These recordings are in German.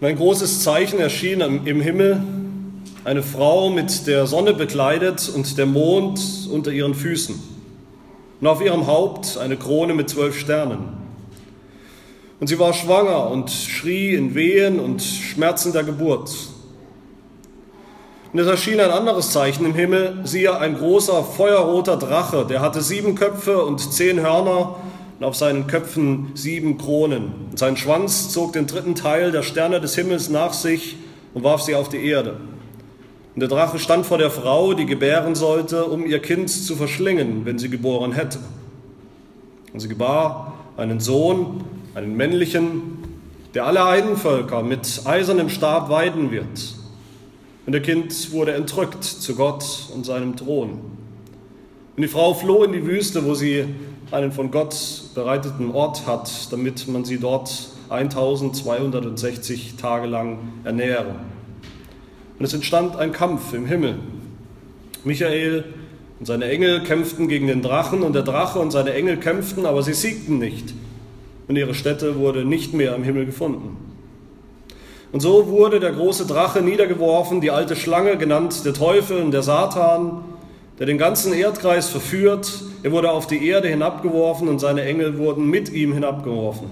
Und ein großes Zeichen erschien im Himmel, eine Frau mit der Sonne bekleidet und der Mond unter ihren Füßen. Und auf ihrem Haupt eine Krone mit zwölf Sternen. Und sie war schwanger und schrie in Wehen und Schmerzen der Geburt. Und es erschien ein anderes Zeichen im Himmel, siehe ein großer feuerroter Drache, der hatte sieben Köpfe und zehn Hörner und auf seinen Köpfen sieben Kronen. Und sein Schwanz zog den dritten Teil der Sterne des Himmels nach sich und warf sie auf die Erde. Und der Drache stand vor der Frau, die gebären sollte, um ihr Kind zu verschlingen, wenn sie geboren hätte. Und sie gebar einen Sohn, einen männlichen, der alle Heidenvölker mit eisernem Stab weiden wird. Und der Kind wurde entrückt zu Gott und seinem Thron. Und die Frau floh in die Wüste, wo sie einen von Gott bereiteten Ort hat, damit man sie dort 1260 Tage lang ernähre. Und es entstand ein Kampf im Himmel. Michael und seine Engel kämpften gegen den Drachen und der Drache und seine Engel kämpften, aber sie siegten nicht. Und ihre Stätte wurde nicht mehr im Himmel gefunden. Und so wurde der große Drache niedergeworfen, die alte Schlange, genannt der Teufel und der Satan, der den ganzen Erdkreis verführt. Er wurde auf die Erde hinabgeworfen und seine Engel wurden mit ihm hinabgeworfen.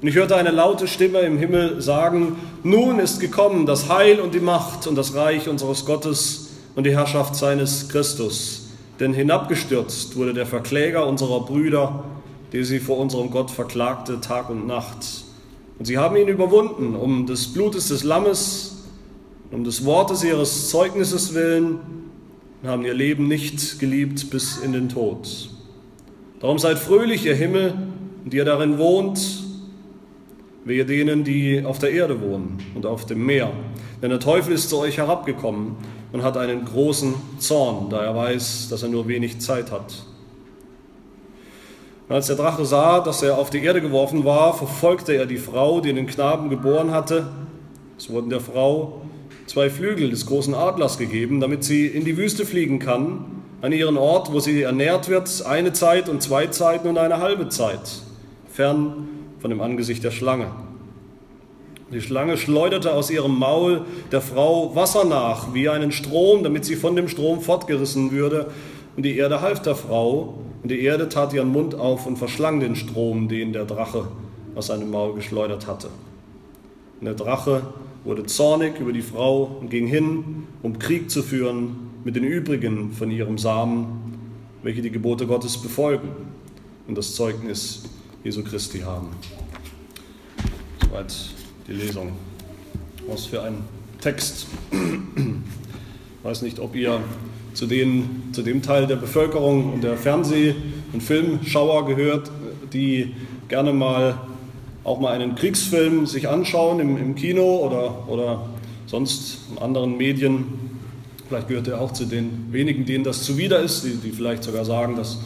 Und ich hörte eine laute Stimme im Himmel sagen, nun ist gekommen das Heil und die Macht und das Reich unseres Gottes und die Herrschaft seines Christus. Denn hinabgestürzt wurde der Verkläger unserer Brüder, der sie vor unserem Gott verklagte Tag und Nacht. Und sie haben ihn überwunden, um des Blutes des Lammes, um des Wortes ihres Zeugnisses willen, und haben ihr Leben nicht geliebt bis in den Tod. Darum seid fröhlich, ihr Himmel, und ihr darin wohnt, wehe denen, die auf der Erde wohnen und auf dem Meer. Denn der Teufel ist zu euch herabgekommen und hat einen großen Zorn, da er weiß, dass er nur wenig Zeit hat. Und als der Drache sah, dass er auf die Erde geworfen war, verfolgte er die Frau, die den Knaben geboren hatte. Es wurden der Frau zwei Flügel des großen Adlers gegeben, damit sie in die Wüste fliegen kann, an ihren Ort, wo sie ernährt wird, eine Zeit und zwei Zeiten und eine halbe Zeit, fern von dem Angesicht der Schlange. Die Schlange schleuderte aus ihrem Maul der Frau Wasser nach, wie einen Strom, damit sie von dem Strom fortgerissen würde. Und die Erde half der Frau, und die Erde tat ihren Mund auf und verschlang den Strom, den der Drache aus seinem Maul geschleudert hatte. Und der Drache wurde zornig über die Frau und ging hin, um Krieg zu führen mit den übrigen von ihrem Samen, welche die Gebote Gottes befolgen und das Zeugnis Jesu Christi haben. Soweit die Lesung. Was für ein Text. Ich weiß nicht, ob ihr zu, den, zu dem Teil der Bevölkerung und der Fernseh- und Filmschauer gehört, die gerne mal auch mal einen Kriegsfilm sich anschauen im, im Kino oder, oder sonst in anderen Medien. Vielleicht gehört er auch zu den wenigen, denen das zuwider ist, die, die vielleicht sogar sagen, dass,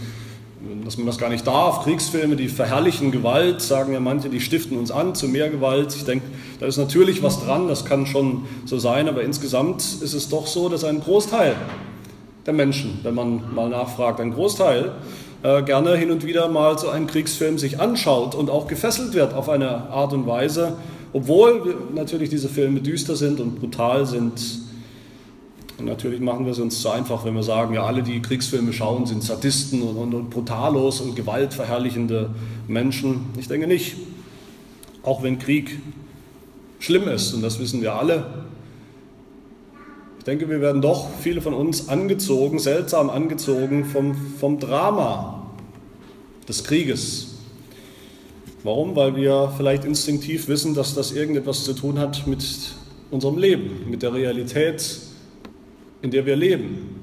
dass man das gar nicht darf. Kriegsfilme, die verherrlichen Gewalt, sagen ja manche, die stiften uns an zu mehr Gewalt. Ich denke, da ist natürlich was dran, das kann schon so sein, aber insgesamt ist es doch so, dass ein Großteil der Menschen, wenn man mal nachfragt. Ein Großteil äh, gerne hin und wieder mal so einen Kriegsfilm sich anschaut und auch gefesselt wird auf eine Art und Weise, obwohl natürlich diese Filme düster sind und brutal sind. Und natürlich machen wir es uns zu einfach, wenn wir sagen, ja, alle, die Kriegsfilme schauen, sind Sadisten und, und, und brutalos und gewaltverherrlichende Menschen. Ich denke nicht. Auch wenn Krieg schlimm ist, und das wissen wir alle, ich denke, wir werden doch, viele von uns, angezogen, seltsam angezogen vom, vom Drama des Krieges. Warum? Weil wir vielleicht instinktiv wissen, dass das irgendetwas zu tun hat mit unserem Leben, mit der Realität, in der wir leben.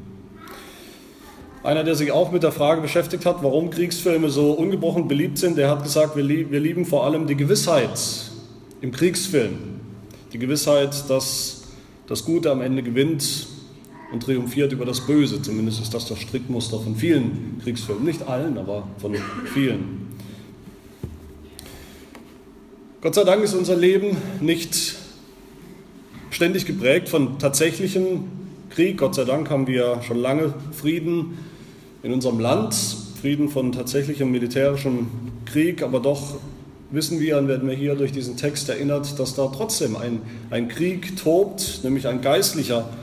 Einer, der sich auch mit der Frage beschäftigt hat, warum Kriegsfilme so ungebrochen beliebt sind, der hat gesagt, wir, lieben vor allem die Gewissheit im Kriegsfilm. Die Gewissheit, dass das Gute am Ende gewinnt und triumphiert über das Böse. Zumindest ist das das Strickmuster von vielen Kriegsfilmen. Nicht allen, aber von vielen. Gott sei Dank ist unser Leben nicht ständig geprägt von tatsächlichem Krieg. Gott sei Dank haben wir schon lange Frieden in unserem Land, Frieden von tatsächlichem militärischem Krieg, aber doch wissen wir und werden wir hier durch diesen Text erinnert, dass da trotzdem ein, ein Krieg tobt, nämlich ein geistlicher Krieg,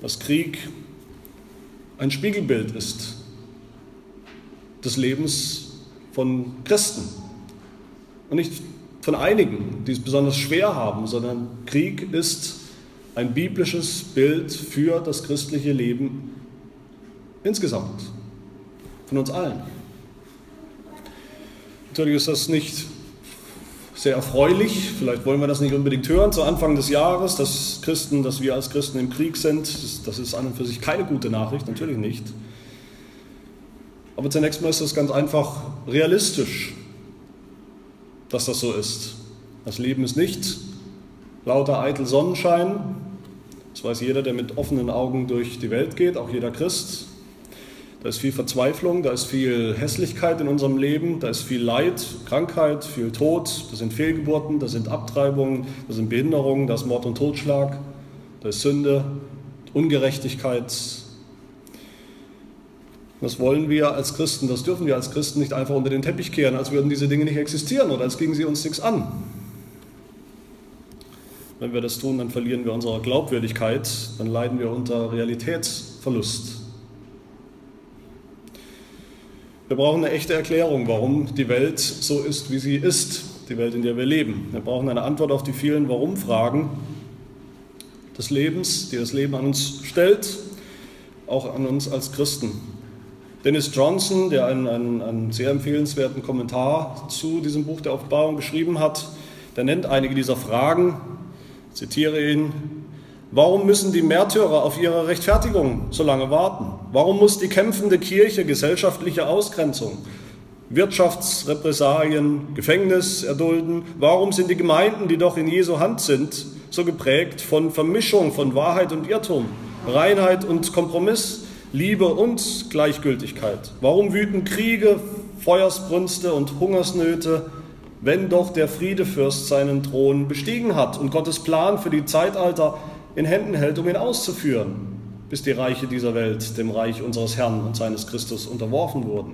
dass Krieg ein Spiegelbild ist des Lebens von Christen. Und nicht von einigen, die es besonders schwer haben, sondern Krieg ist ein biblisches Bild für das christliche Leben insgesamt, von uns allen. Natürlich ist das nicht sehr erfreulich, vielleicht wollen wir das nicht unbedingt hören zu Anfang des Jahres, dass Christen, dass wir als Christen im Krieg sind, das ist an und für sich keine gute Nachricht, natürlich nicht. Aber zunächst mal ist es ganz einfach realistisch, dass das so ist. Das Leben ist nicht lauter eitel Sonnenschein. Das weiß jeder, der mit offenen Augen durch die Welt geht, auch jeder Christ. Da ist viel Verzweiflung, da ist viel Hässlichkeit in unserem Leben, da ist viel Leid, Krankheit, viel Tod, da sind Fehlgeburten, da sind Abtreibungen, da sind Behinderungen, da ist Mord und Totschlag, da ist Sünde, Ungerechtigkeit, das wollen wir als Christen, das dürfen wir als Christen nicht einfach unter den Teppich kehren, als würden diese Dinge nicht existieren oder als gingen sie uns nichts an. Wenn wir das tun, dann verlieren wir unsere Glaubwürdigkeit, dann leiden wir unter Realitätsverlust. Wir brauchen eine echte Erklärung, warum die Welt so ist, wie sie ist, die Welt, in der wir leben. Wir brauchen eine Antwort auf die vielen Warum-Fragen des Lebens, die das Leben an uns stellt, auch an uns als Christen. Dennis Johnson, der einen, einen, einen, sehr empfehlenswerten Kommentar zu diesem Buch der Offenbarung geschrieben hat, der nennt einige dieser Fragen. Ich zitiere ihn. Warum müssen die Märtyrer auf ihre Rechtfertigung so lange warten? Warum muss die kämpfende Kirche gesellschaftliche Ausgrenzung, Wirtschaftsrepressalien, Gefängnis erdulden? Warum sind die Gemeinden, die doch in Jesu Hand sind, so geprägt von Vermischung von Wahrheit und Irrtum, Reinheit und Kompromiss? Liebe und Gleichgültigkeit? Warum wüten Kriege, Feuersbrünste und Hungersnöte, wenn doch der Friedefürst seinen Thron bestiegen hat und Gottes Plan für die Zeitalter in Händen hält, um ihn auszuführen, bis die Reiche dieser Welt dem Reich unseres Herrn und seines Christus unterworfen wurden?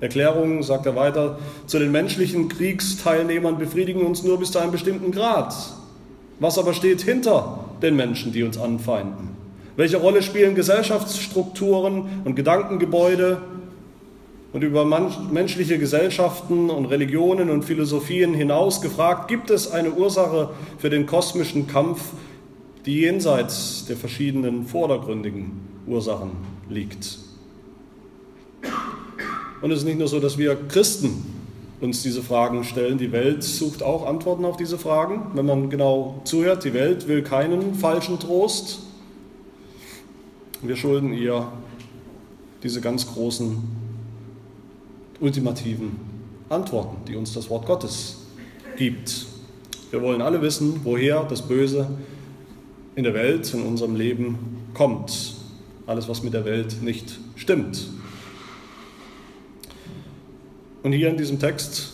Erklärungen, sagt er weiter, zu den menschlichen Kriegsteilnehmern befriedigen uns nur bis zu einem bestimmten Grad. Was aber steht hinter den Menschen, die uns anfeinden? Welche Rolle spielen Gesellschaftsstrukturen und Gedankengebäude? Und über menschliche Gesellschaften und Religionen und Philosophien hinaus gefragt, gibt es eine Ursache für den kosmischen Kampf, die jenseits der verschiedenen vordergründigen Ursachen liegt? Und es ist nicht nur so, dass wir Christen uns diese Fragen stellen. Die Welt sucht auch Antworten auf diese Fragen. Wenn man genau zuhört, die Welt will keinen falschen Trost, wir schulden ihr diese ganz großen, ultimativen Antworten, die uns das Wort Gottes gibt. Wir wollen alle wissen, woher das Böse in der Welt, in unserem Leben kommt. Alles, was mit der Welt nicht stimmt. Und hier in diesem Text,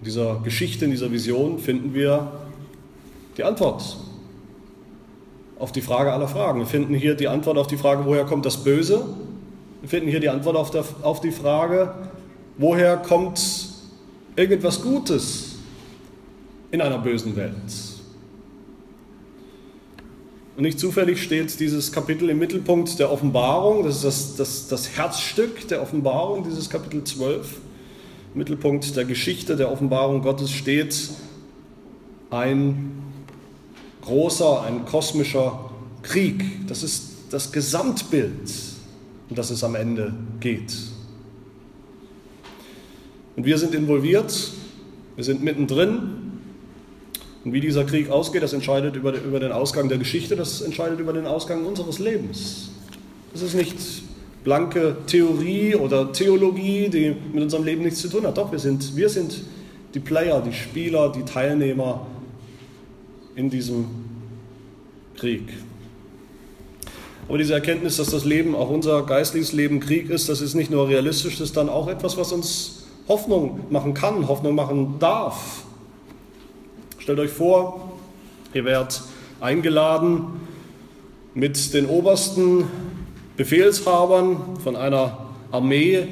in dieser Geschichte, in dieser Vision finden wir die Antwort auf die Frage aller Fragen. Wir finden hier die Antwort auf die Frage, woher kommt das Böse? Wir finden hier die Antwort auf, der, auf die Frage, woher kommt irgendwas Gutes in einer bösen Welt? Und nicht zufällig steht dieses Kapitel im Mittelpunkt der Offenbarung, das ist das, das, das Herzstück der Offenbarung, dieses Kapitel 12. Im Mittelpunkt der Geschichte der Offenbarung Gottes steht ein großer, ein kosmischer Krieg. Das ist das Gesamtbild, um das es am Ende geht. Und wir sind involviert, wir sind mittendrin. Und wie dieser Krieg ausgeht, das entscheidet über, über den Ausgang der Geschichte, das entscheidet über den Ausgang unseres Lebens. Das ist nicht blanke Theorie oder Theologie, die mit unserem Leben nichts zu tun hat. Doch, wir sind, wir sind die Player, die Spieler, die Teilnehmer in diesem Krieg. Aber diese Erkenntnis, dass das Leben, auch unser geistliches Leben Krieg ist, das ist nicht nur realistisch, das ist dann auch etwas, was uns Hoffnung machen kann, Hoffnung machen darf. Stellt euch vor, ihr werdet eingeladen mit den obersten Befehlshabern von einer Armee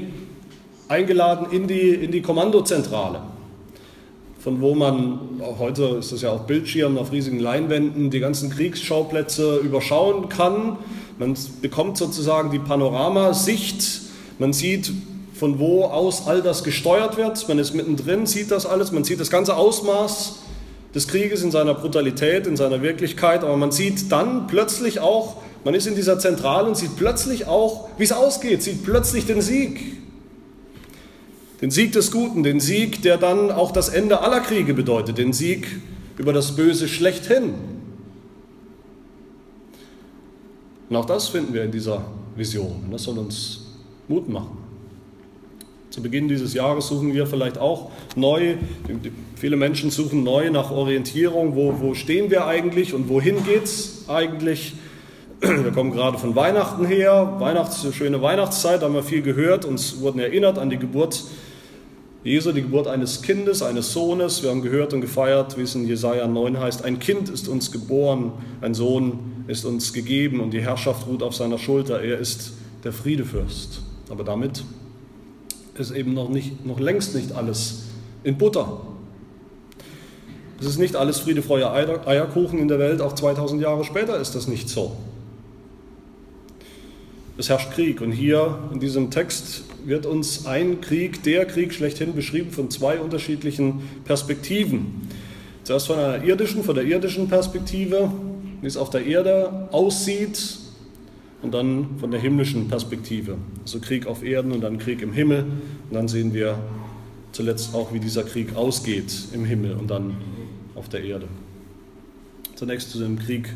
eingeladen in die, in die Kommandozentrale, von wo man, auch heute ist das ja auf Bildschirmen, auf riesigen Leinwänden, die ganzen Kriegsschauplätze überschauen kann. Man bekommt sozusagen die Panoramasicht, man sieht, von wo aus all das gesteuert wird, man ist mittendrin, sieht das alles, man sieht das ganze Ausmaß des Krieges in seiner Brutalität, in seiner Wirklichkeit, aber man sieht dann plötzlich auch, man ist in dieser Zentrale und sieht plötzlich auch, wie es ausgeht, sieht plötzlich den Sieg. Den Sieg des Guten, den Sieg, der dann auch das Ende aller Kriege bedeutet, den Sieg über das Böse schlechthin. Und auch das finden wir in dieser Vision. Und das soll uns Mut machen. Zu Beginn dieses Jahres suchen wir vielleicht auch neu, viele Menschen suchen neu nach Orientierung, wo, wo stehen wir eigentlich und wohin geht es eigentlich. Wir kommen gerade von Weihnachten her, Weihnachts, schöne Weihnachtszeit, haben wir viel gehört, uns wurden erinnert an die Geburt Jesu, die Geburt eines Kindes, eines Sohnes. Wir haben gehört und gefeiert, wie es in Jesaja 9 heißt: Ein Kind ist uns geboren, ein Sohn ist uns gegeben und die Herrschaft ruht auf seiner Schulter. Er ist der Friedefürst. Aber damit ist eben noch, nicht, noch längst nicht alles in Butter. Es ist nicht alles Friede, Freude, Eierkuchen in der Welt, auch 2000 Jahre später ist das nicht so. Es herrscht Krieg und hier in diesem Text wird uns ein Krieg, der Krieg schlechthin beschrieben von zwei unterschiedlichen Perspektiven. Zuerst von einer irdischen, von der irdischen Perspektive, wie es auf der Erde aussieht, und dann von der himmlischen Perspektive. Also Krieg auf Erden und dann Krieg im Himmel. Und dann sehen wir zuletzt auch, wie dieser Krieg ausgeht im Himmel und dann auf der Erde. Zunächst zu dem Krieg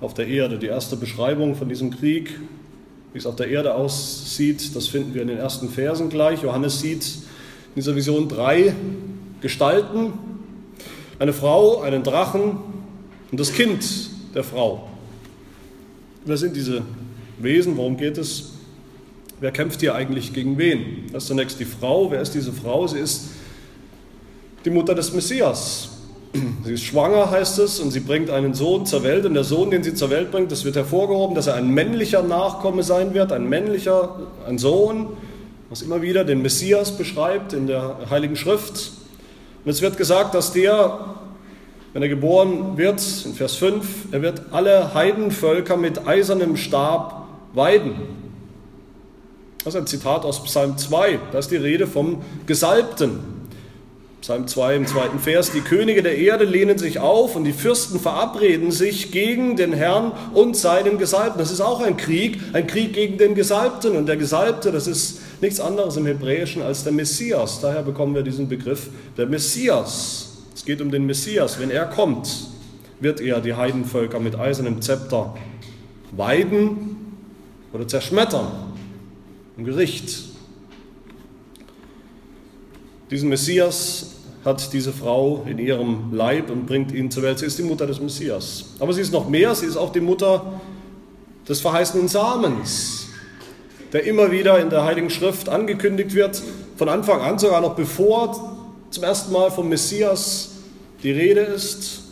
auf der Erde. Die erste Beschreibung von diesem Krieg, wie es auf der Erde aussieht, das finden wir in den ersten Versen gleich. Johannes sieht in dieser Vision drei Gestalten. Eine Frau, einen Drachen und das Kind der Frau. Wer sind diese Wesen, worum geht es? Wer kämpft hier eigentlich gegen wen? Das ist zunächst die Frau. Wer ist diese Frau? Sie ist die Mutter des Messias. Sie ist schwanger, heißt es, und sie bringt einen Sohn zur Welt. Und der Sohn, den sie zur Welt bringt, das wird hervorgehoben, dass er ein männlicher Nachkomme sein wird, ein männlicher, ein Sohn, was immer wieder den Messias beschreibt in der Heiligen Schrift. Und es wird gesagt, dass der wenn er geboren wird, in Vers 5, er wird alle Heidenvölker mit eisernem Stab weiden. Das ist ein Zitat aus Psalm 2, da ist die Rede vom Gesalbten. Psalm 2 im zweiten Vers, die Könige der Erde lehnen sich auf und die Fürsten verabreden sich gegen den Herrn und seinen Gesalbten. Das ist auch ein Krieg, ein Krieg gegen den Gesalbten. Und der Gesalbte, das ist nichts anderes im Hebräischen als der Messias. Daher bekommen wir diesen Begriff der Messias. Es geht um den Messias. Wenn er kommt, wird er die Heidenvölker mit eisernem Zepter weiden oder zerschmettern im Gericht. Diesen Messias hat diese Frau in ihrem Leib und bringt ihn zur Welt. Sie ist die Mutter des Messias. Aber sie ist noch mehr, sie ist auch die Mutter des verheißenen Samens, der immer wieder in der Heiligen Schrift angekündigt wird, von Anfang an, sogar noch bevor zum ersten Mal vom Messias die Rede ist.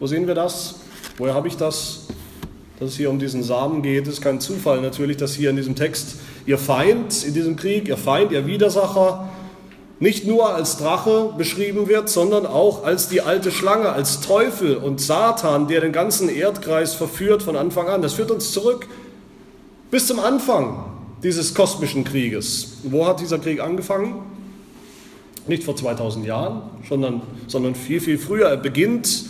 Wo sehen wir das? Woher habe ich das? Dass es hier um diesen Samen geht, ist kein Zufall natürlich, dass hier in diesem Text ihr Feind in diesem Krieg, ihr Feind, ihr Widersacher, nicht nur als Drache beschrieben wird, sondern auch als die alte Schlange, als Teufel und Satan, der den ganzen Erdkreis verführt von Anfang an. Das führt uns zurück bis zum Anfang dieses kosmischen Krieges. Wo hat dieser Krieg angefangen? Nicht vor 2000 Jahren, sondern, sondern viel, viel früher. Er beginnt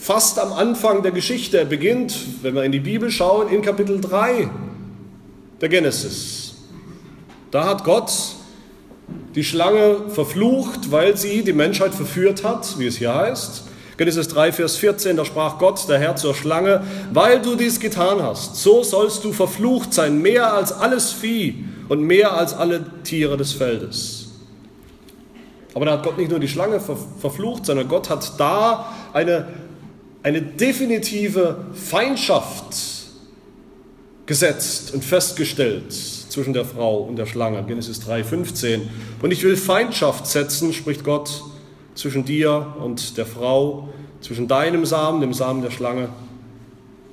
fast am Anfang der Geschichte. Er beginnt, wenn wir in die Bibel schauen, in Kapitel 3 der Genesis. Da hat Gott die Schlange verflucht, weil sie die Menschheit verführt hat, wie es hier heißt. Genesis 3, Vers 14, da sprach Gott, der Herr zur Schlange, weil du dies getan hast, so sollst du verflucht sein, mehr als alles Vieh und mehr als alle Tiere des Feldes. Aber da hat Gott nicht nur die Schlange verflucht, sondern Gott hat da eine, eine definitive Feindschaft gesetzt und festgestellt zwischen der Frau und der Schlange. Genesis 3,15. Und ich will Feindschaft setzen, spricht Gott, zwischen dir und der Frau, zwischen deinem Samen, dem Samen der Schlange,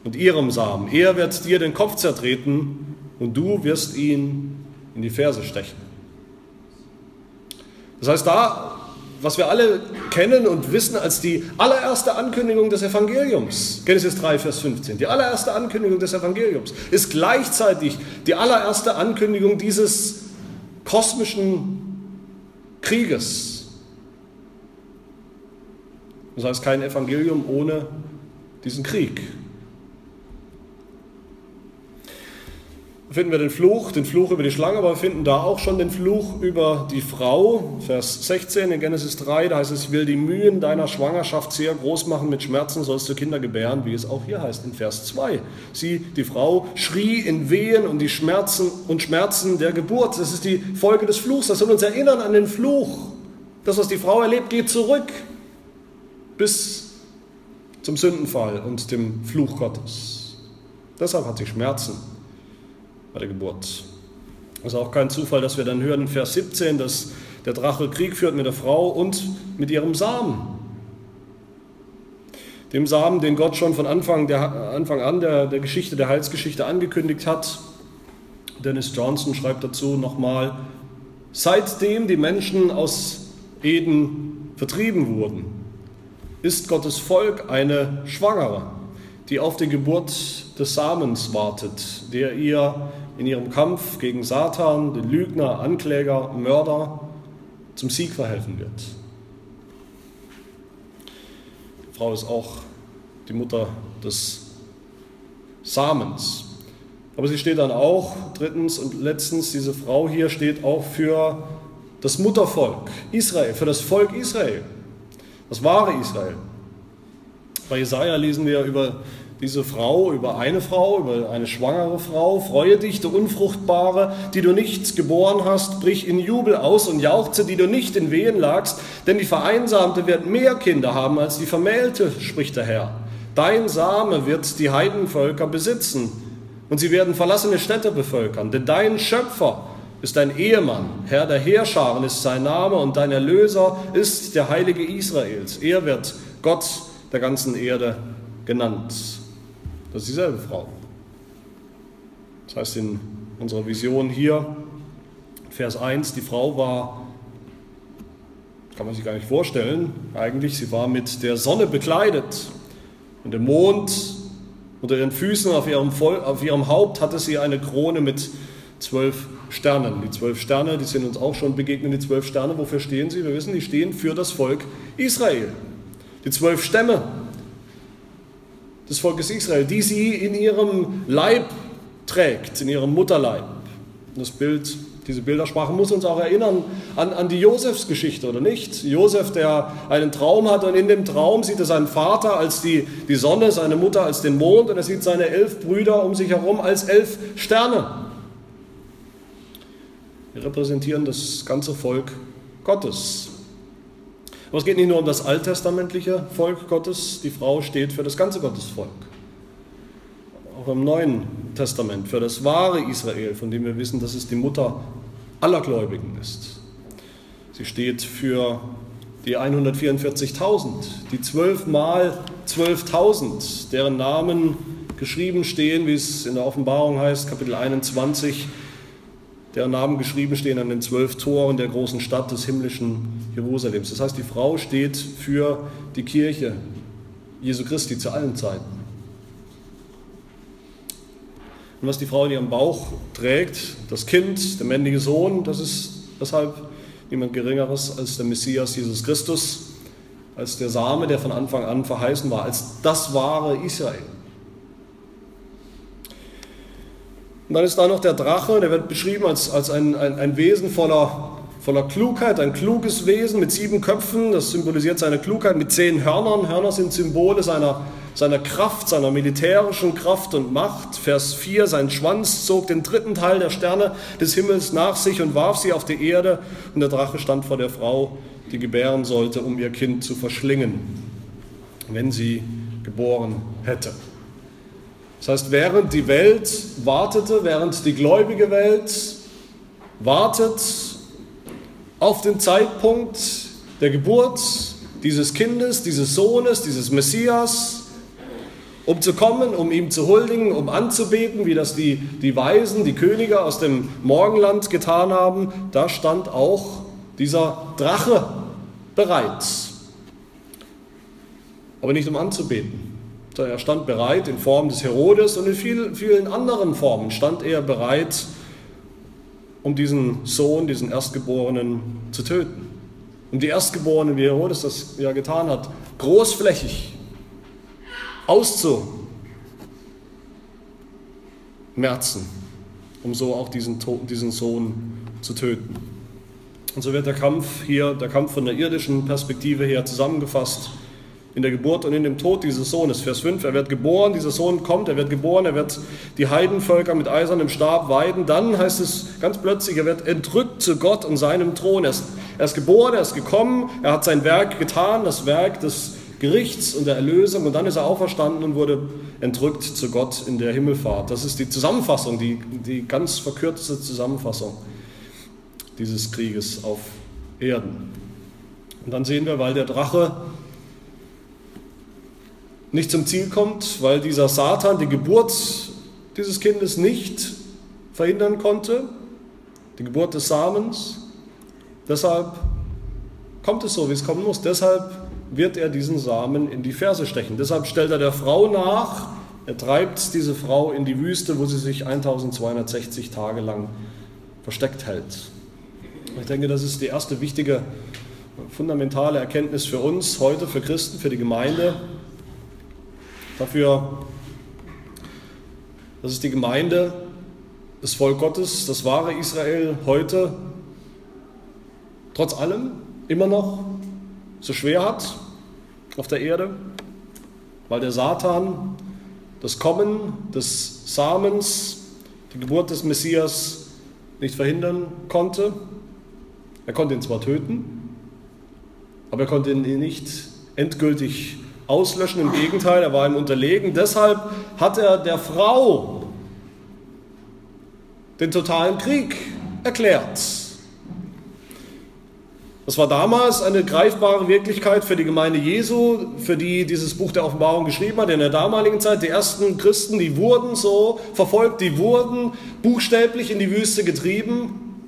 und ihrem Samen. Er wird dir den Kopf zertreten und du wirst ihn in die Ferse stechen. Das heißt, da, was wir alle kennen und wissen als die allererste Ankündigung des Evangeliums, Genesis 3, Vers 15, die allererste Ankündigung des Evangeliums, ist gleichzeitig die allererste Ankündigung dieses kosmischen Krieges. Das heißt, kein Evangelium ohne diesen Krieg. Finden wir den Fluch, den Fluch über die Schlange, aber wir finden da auch schon den Fluch über die Frau. Vers 16 in Genesis 3, da heißt es, ich will die Mühen deiner Schwangerschaft sehr groß machen, mit Schmerzen sollst du Kinder gebären, wie es auch hier heißt in Vers 2. Sie, die Frau, schrie in Wehen und die Schmerzen und Schmerzen der Geburt. Das ist die Folge des Fluchs. Das soll uns erinnern an den Fluch. Das, was die Frau erlebt, geht zurück bis zum Sündenfall und dem Fluch Gottes. Deshalb hat sie Schmerzen bei der Geburt. Es ist auch kein Zufall, dass wir dann hören in Vers 17, dass der Drache Krieg führt mit der Frau und mit ihrem Samen. Dem Samen, den Gott schon von Anfang, der, Anfang an der, der Geschichte, der Heilsgeschichte angekündigt hat. Dennis Johnson schreibt dazu nochmal, seitdem die Menschen aus Eden vertrieben wurden, ist Gottes Volk eine Schwangere, die auf die Geburt des Samens wartet, der ihr in ihrem Kampf gegen Satan, den Lügner, Ankläger, Mörder zum Sieg verhelfen wird. Die Frau ist auch die Mutter des Samens. Aber sie steht dann auch, drittens und letztens, diese Frau hier steht auch für das Muttervolk Israel, für das Volk Israel, das wahre Israel. Bei Jesaja lesen wir über diese Frau, über eine Frau, über eine schwangere Frau. Freue dich, du Unfruchtbare, die du nichts geboren hast, brich in Jubel aus und jauchze, die du nicht in Wehen lagst, denn die Vereinsamte wird mehr Kinder haben als die Vermählte, spricht der Herr. Dein Same wird die Heidenvölker besitzen und sie werden verlassene Städte bevölkern, denn dein Schöpfer ist dein Ehemann, Herr der Heerscharen ist sein Name und dein Erlöser ist der Heilige Israels. Er wird Gott der ganzen Erde genannt. Das ist dieselbe Frau. Das heißt in unserer Vision hier, Vers 1, die Frau war, kann man sich gar nicht vorstellen, eigentlich, sie war mit der Sonne bekleidet. Und der Mond unter ihren Füßen, auf ihrem, auf ihrem Haupt hatte sie eine Krone mit zwölf Sternen. Die zwölf Sterne, die sind uns auch schon begegnet, die zwölf Sterne, wofür stehen sie? Wir wissen, die stehen für das Volk Israel. Die zwölf Stämme, des Volkes Israel, die sie in ihrem Leib trägt, in ihrem Mutterleib. Das Bild, diese Bildersprache muss uns auch erinnern an, an die Josefsgeschichte, oder nicht? Josef, der einen Traum hat und in dem Traum sieht er seinen Vater als die, die Sonne, seine Mutter als den Mond und er sieht seine elf Brüder um sich herum als elf Sterne. Wir repräsentieren das ganze Volk Gottes. Aber es geht nicht nur um das alttestamentliche Volk Gottes, die Frau steht für das ganze Gottesvolk. Auch im Neuen Testament für das wahre Israel, von dem wir wissen, dass es die Mutter aller Gläubigen ist. Sie steht für die 144.000, die zwölf mal 12.000, deren Namen geschrieben stehen, wie es in der Offenbarung heißt, Kapitel 21, deren Namen geschrieben stehen an den zwölf Toren der großen Stadt des himmlischen Jerusalems. Das heißt, die Frau steht für die Kirche Jesu Christi zu allen Zeiten. Und was die Frau in ihrem Bauch trägt, das Kind, der männliche Sohn, das ist deshalb niemand Geringeres als der Messias Jesus Christus, als der Same, der von Anfang an verheißen war, als das wahre Israel. Und dann ist da noch der Drache, der wird beschrieben als, als ein, ein, ein Wesen voller, voller Klugheit, ein kluges Wesen mit sieben Köpfen, das symbolisiert seine Klugheit, mit zehn Hörnern. Hörner sind Symbole seiner, seiner Kraft, seiner militärischen Kraft und Macht. Vers 4, sein Schwanz zog den dritten Teil der Sterne des Himmels nach sich und warf sie auf die Erde. Und der Drache stand vor der Frau, die gebären sollte, um ihr Kind zu verschlingen, wenn sie geboren hätte. Das heißt, während die Welt wartete, während die gläubige Welt wartet auf den Zeitpunkt der Geburt dieses Kindes, dieses Sohnes, dieses Messias, um zu kommen, um ihm zu huldigen, um anzubeten, wie das die, die Weisen, die Könige aus dem Morgenland getan haben, da stand auch dieser Drache bereit. Aber nicht um anzubeten. Er stand bereit in Form des Herodes und in vielen, vielen anderen Formen stand er bereit, um diesen Sohn, diesen Erstgeborenen zu töten. Um die Erstgeborenen, wie Herodes das ja getan hat, großflächig auszumerzen, um so auch diesen, diesen Sohn zu töten. Und so wird der Kampf hier, der Kampf von der irdischen Perspektive her zusammengefasst in der Geburt und in dem Tod dieses Sohnes. Vers 5, er wird geboren, dieser Sohn kommt, er wird geboren, er wird die Heidenvölker mit eisernem Stab weiden. Dann heißt es ganz plötzlich, er wird entrückt zu Gott und seinem Thron. Er ist, er ist geboren, er ist gekommen, er hat sein Werk getan, das Werk des Gerichts und der Erlösung und dann ist er auferstanden und wurde entrückt zu Gott in der Himmelfahrt. Das ist die Zusammenfassung, die, die ganz verkürzte Zusammenfassung dieses Krieges auf Erden. Und dann sehen wir, weil der Drache nicht zum Ziel kommt, weil dieser Satan die Geburt dieses Kindes nicht verhindern konnte, die Geburt des Samens. Deshalb kommt es so, wie es kommen muss. Deshalb wird er diesen Samen in die Ferse stechen. Deshalb stellt er der Frau nach, er treibt diese Frau in die Wüste, wo sie sich 1260 Tage lang versteckt hält. Ich denke, das ist die erste wichtige, fundamentale Erkenntnis für uns heute, für Christen, für die Gemeinde. Dafür, dass es die Gemeinde, das Volk Gottes, das wahre Israel heute trotz allem immer noch so schwer hat auf der Erde, weil der Satan das Kommen des Samens, die Geburt des Messias nicht verhindern konnte. Er konnte ihn zwar töten, aber er konnte ihn nicht endgültig auslöschen. Im Gegenteil, er war ihm unterlegen. Deshalb hat er der Frau den totalen Krieg erklärt. Das war damals eine greifbare Wirklichkeit für die Gemeinde Jesu, für die dieses Buch der Offenbarung geschrieben hat. In der damaligen Zeit, die ersten Christen, die wurden so verfolgt, die wurden buchstäblich in die Wüste getrieben.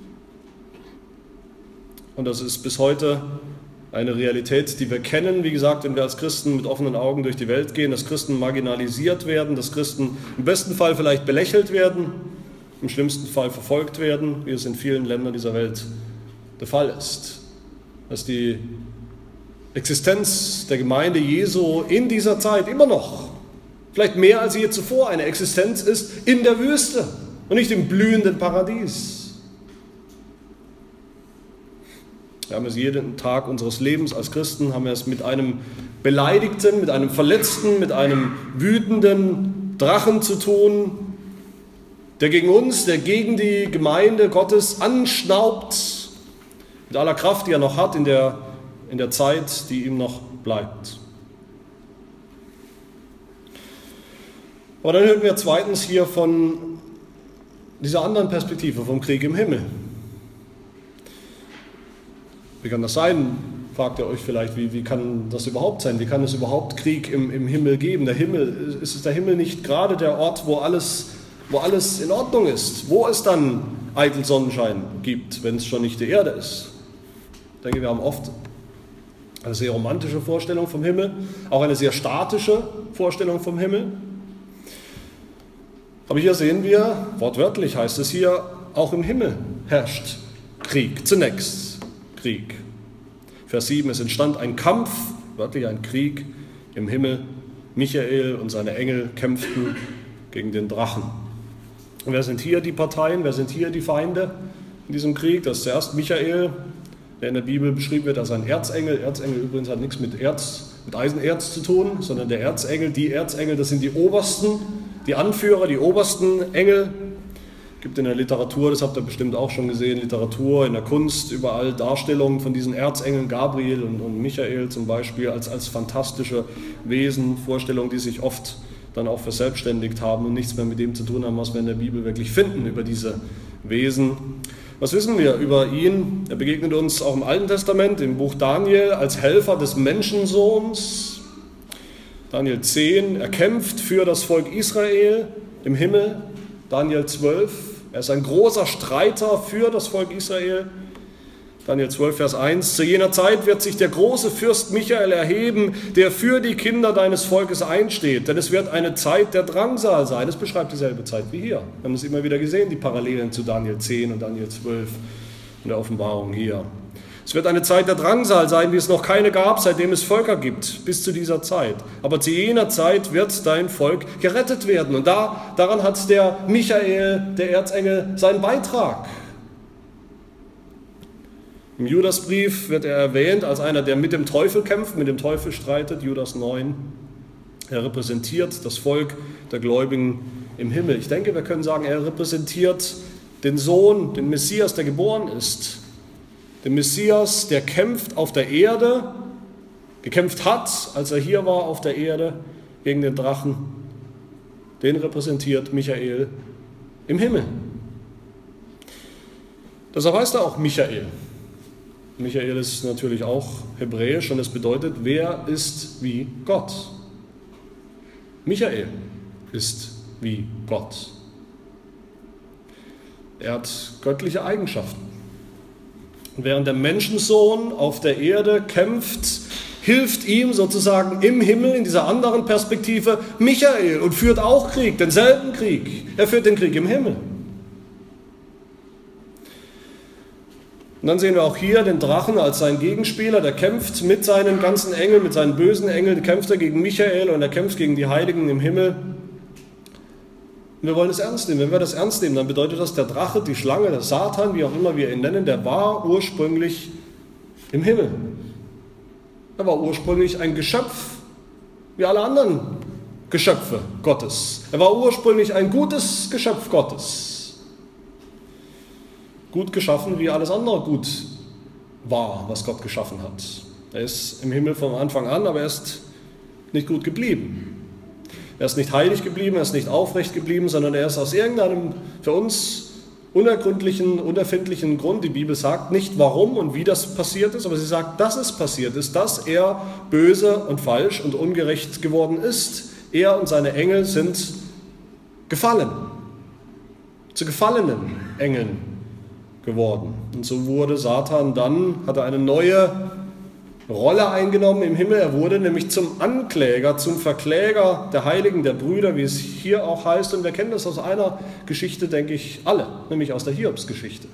Und das ist bis heute eine Realität, die wir kennen, wie gesagt, wenn wir als Christen mit offenen Augen durch die Welt gehen, dass Christen marginalisiert werden, dass Christen im besten Fall vielleicht belächelt werden, im schlimmsten Fall verfolgt werden, wie es in vielen Ländern dieser Welt der Fall ist. Dass die Existenz der Gemeinde Jesu in dieser Zeit immer noch, vielleicht mehr als je zuvor, eine Existenz ist in der Wüste und nicht im blühenden Paradies. Wir haben es jeden Tag unseres Lebens als Christen, haben wir es mit einem Beleidigten, mit einem Verletzten, mit einem wütenden Drachen zu tun, der gegen uns, der gegen die Gemeinde Gottes anschnaubt, mit aller Kraft, die er noch hat in der, in der Zeit, die ihm noch bleibt. Aber dann hören wir zweitens hier von dieser anderen Perspektive, vom Krieg im Himmel. Wie kann das sein? Fragt ihr euch vielleicht, wie, wie kann das überhaupt sein? Wie kann es überhaupt Krieg im, im Himmel geben? Der Himmel, ist der Himmel nicht gerade der Ort, wo alles, wo alles in Ordnung ist? Wo es dann eitel Sonnenschein gibt, wenn es schon nicht die Erde ist? Ich denke, wir haben oft eine sehr romantische Vorstellung vom Himmel, auch eine sehr statische Vorstellung vom Himmel. Aber hier sehen wir, wortwörtlich heißt es hier, auch im Himmel herrscht Krieg zunächst. Krieg. Vers 7, es entstand ein Kampf, wörtlich ein Krieg im Himmel. Michael und seine Engel kämpften gegen den Drachen. Und wer sind hier die Parteien, wer sind hier die Feinde in diesem Krieg? Das ist zuerst Michael, der in der Bibel beschrieben wird als ein Erzengel. Erzengel übrigens hat nichts mit Erz, mit Eisenerz zu tun, sondern der Erzengel, die Erzengel, das sind die obersten, die Anführer, die obersten Engel gibt in der Literatur, das habt ihr bestimmt auch schon gesehen, Literatur, in der Kunst, überall Darstellungen von diesen Erzengeln, Gabriel und, und Michael zum Beispiel, als, als fantastische Wesen, Vorstellungen, die sich oft dann auch verselbstständigt haben und nichts mehr mit dem zu tun haben, was wir in der Bibel wirklich finden über diese Wesen. Was wissen wir über ihn? Er begegnet uns auch im Alten Testament, im Buch Daniel, als Helfer des Menschensohns. Daniel 10, er kämpft für das Volk Israel im Himmel. Daniel 12, er ist ein großer Streiter für das Volk Israel. Daniel 12, Vers 1. Zu jener Zeit wird sich der große Fürst Michael erheben, der für die Kinder deines Volkes einsteht. Denn es wird eine Zeit der Drangsal sein. Es beschreibt dieselbe Zeit wie hier. Wir haben es immer wieder gesehen, die Parallelen zu Daniel 10 und Daniel 12 in der Offenbarung hier. Es wird eine Zeit der Drangsal sein, wie es noch keine gab, seitdem es Völker gibt, bis zu dieser Zeit. Aber zu jener Zeit wird dein Volk gerettet werden. Und da, daran hat der Michael, der Erzengel, seinen Beitrag. Im Judasbrief wird er erwähnt als einer, der mit dem Teufel kämpft, mit dem Teufel streitet, Judas 9. Er repräsentiert das Volk der Gläubigen im Himmel. Ich denke, wir können sagen, er repräsentiert den Sohn, den Messias, der geboren ist den Messias, der kämpft auf der Erde, gekämpft hat, als er hier war auf der Erde gegen den Drachen, den repräsentiert Michael im Himmel. Deshalb heißt er auch Michael. Michael ist natürlich auch hebräisch und es bedeutet, wer ist wie Gott? Michael ist wie Gott. Er hat göttliche Eigenschaften. Und während der Menschensohn auf der Erde kämpft, hilft ihm sozusagen im Himmel in dieser anderen Perspektive Michael und führt auch Krieg, denselben Krieg. Er führt den Krieg im Himmel. Und dann sehen wir auch hier den Drachen als seinen Gegenspieler, der kämpft mit seinen ganzen Engeln, mit seinen bösen Engeln, kämpft er gegen Michael und er kämpft gegen die Heiligen im Himmel. Und wir wollen es ernst nehmen. Wenn wir das ernst nehmen, dann bedeutet das, der Drache, die Schlange, der Satan, wie auch immer wir ihn nennen, der war ursprünglich im Himmel. Er war ursprünglich ein Geschöpf, wie alle anderen Geschöpfe Gottes. Er war ursprünglich ein gutes Geschöpf Gottes. Gut geschaffen, wie alles andere gut war, was Gott geschaffen hat. Er ist im Himmel von Anfang an, aber er ist nicht gut geblieben. Er ist nicht heilig geblieben, er ist nicht aufrecht geblieben, sondern er ist aus irgendeinem für uns unergründlichen, unerfindlichen Grund, die Bibel sagt nicht warum und wie das passiert ist, aber sie sagt, dass es passiert ist, dass er böse und falsch und ungerecht geworden ist. Er und seine Engel sind gefallen, zu gefallenen Engeln geworden. Und so wurde Satan dann, hat er eine neue Rolle eingenommen im Himmel. Er wurde nämlich zum Ankläger, zum Verkläger der Heiligen, der Brüder, wie es hier auch heißt. Und wir kennen das aus einer Geschichte, denke ich, alle, nämlich aus der Hiobsgeschichte.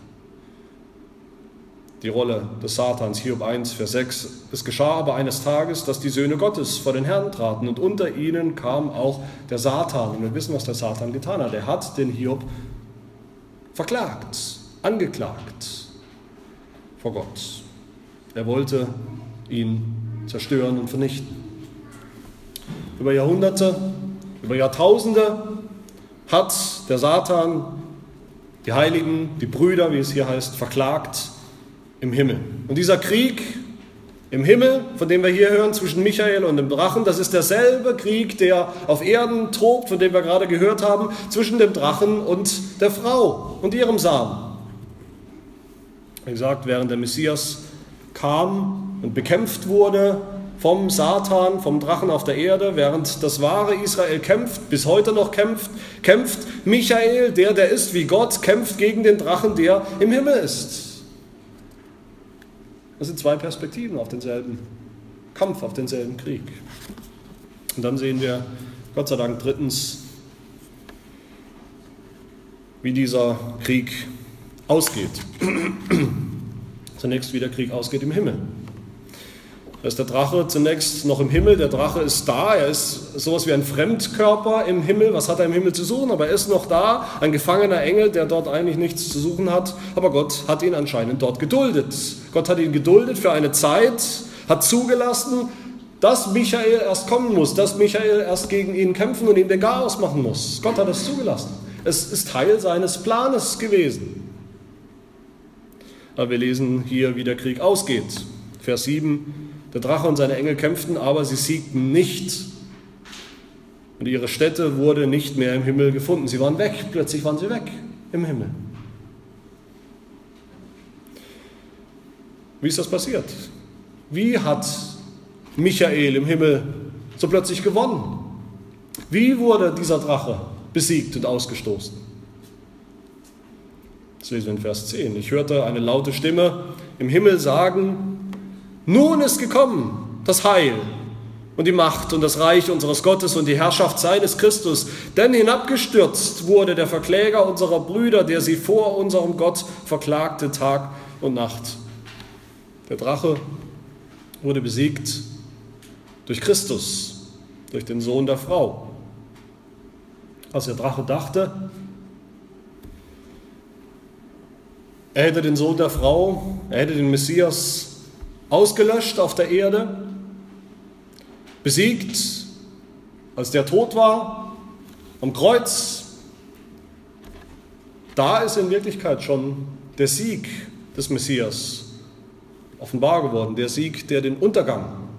Die Rolle des Satans, Hiob 1, Vers 6. Es geschah aber eines Tages, dass die Söhne Gottes vor den Herrn traten und unter ihnen kam auch der Satan. Und wir wissen, was der Satan getan hat. Er hat den Hiob verklagt, angeklagt vor Gott. Er wollte ihn zerstören und vernichten. Über Jahrhunderte, über Jahrtausende hat der Satan die Heiligen, die Brüder, wie es hier heißt, verklagt im Himmel. Und dieser Krieg im Himmel, von dem wir hier hören, zwischen Michael und dem Drachen, das ist derselbe Krieg, der auf Erden tobt, von dem wir gerade gehört haben, zwischen dem Drachen und der Frau und ihrem Samen. Wie gesagt, während der Messias kam, und bekämpft wurde vom Satan, vom Drachen auf der Erde, während das wahre Israel kämpft, bis heute noch kämpft, kämpft Michael, der, der ist wie Gott, kämpft gegen den Drachen, der im Himmel ist. Das sind zwei Perspektiven auf denselben Kampf, auf denselben Krieg. Und dann sehen wir, Gott sei Dank, drittens, wie dieser Krieg ausgeht. Zunächst, wie der Krieg ausgeht im Himmel. Da ist der Drache zunächst noch im Himmel. Der Drache ist da. Er ist sowas wie ein Fremdkörper im Himmel. Was hat er im Himmel zu suchen? Aber er ist noch da. Ein gefangener Engel, der dort eigentlich nichts zu suchen hat. Aber Gott hat ihn anscheinend dort geduldet. Gott hat ihn geduldet für eine Zeit, hat zugelassen, dass Michael erst kommen muss, dass Michael erst gegen ihn kämpfen und ihm den Chaos machen muss. Gott hat es zugelassen. Es ist Teil seines Planes gewesen. Aber wir lesen hier, wie der Krieg ausgeht. Vers 7. Der Drache und seine Engel kämpften, aber sie siegten nicht. Und ihre Stätte wurde nicht mehr im Himmel gefunden. Sie waren weg, plötzlich waren sie weg im Himmel. Wie ist das passiert? Wie hat Michael im Himmel so plötzlich gewonnen? Wie wurde dieser Drache besiegt und ausgestoßen? Das lesen wir in Vers 10. Ich hörte eine laute Stimme im Himmel sagen, nun ist gekommen das Heil und die Macht und das Reich unseres Gottes und die Herrschaft seines Christus. Denn hinabgestürzt wurde der Verkläger unserer Brüder, der sie vor unserem Gott verklagte Tag und Nacht. Der Drache wurde besiegt durch Christus, durch den Sohn der Frau. Als der Drache dachte, er hätte den Sohn der Frau, er hätte den Messias ausgelöscht auf der Erde, besiegt, als der tot war, am Kreuz. Da ist in Wirklichkeit schon der Sieg des Messias offenbar geworden, der Sieg, der den Untergang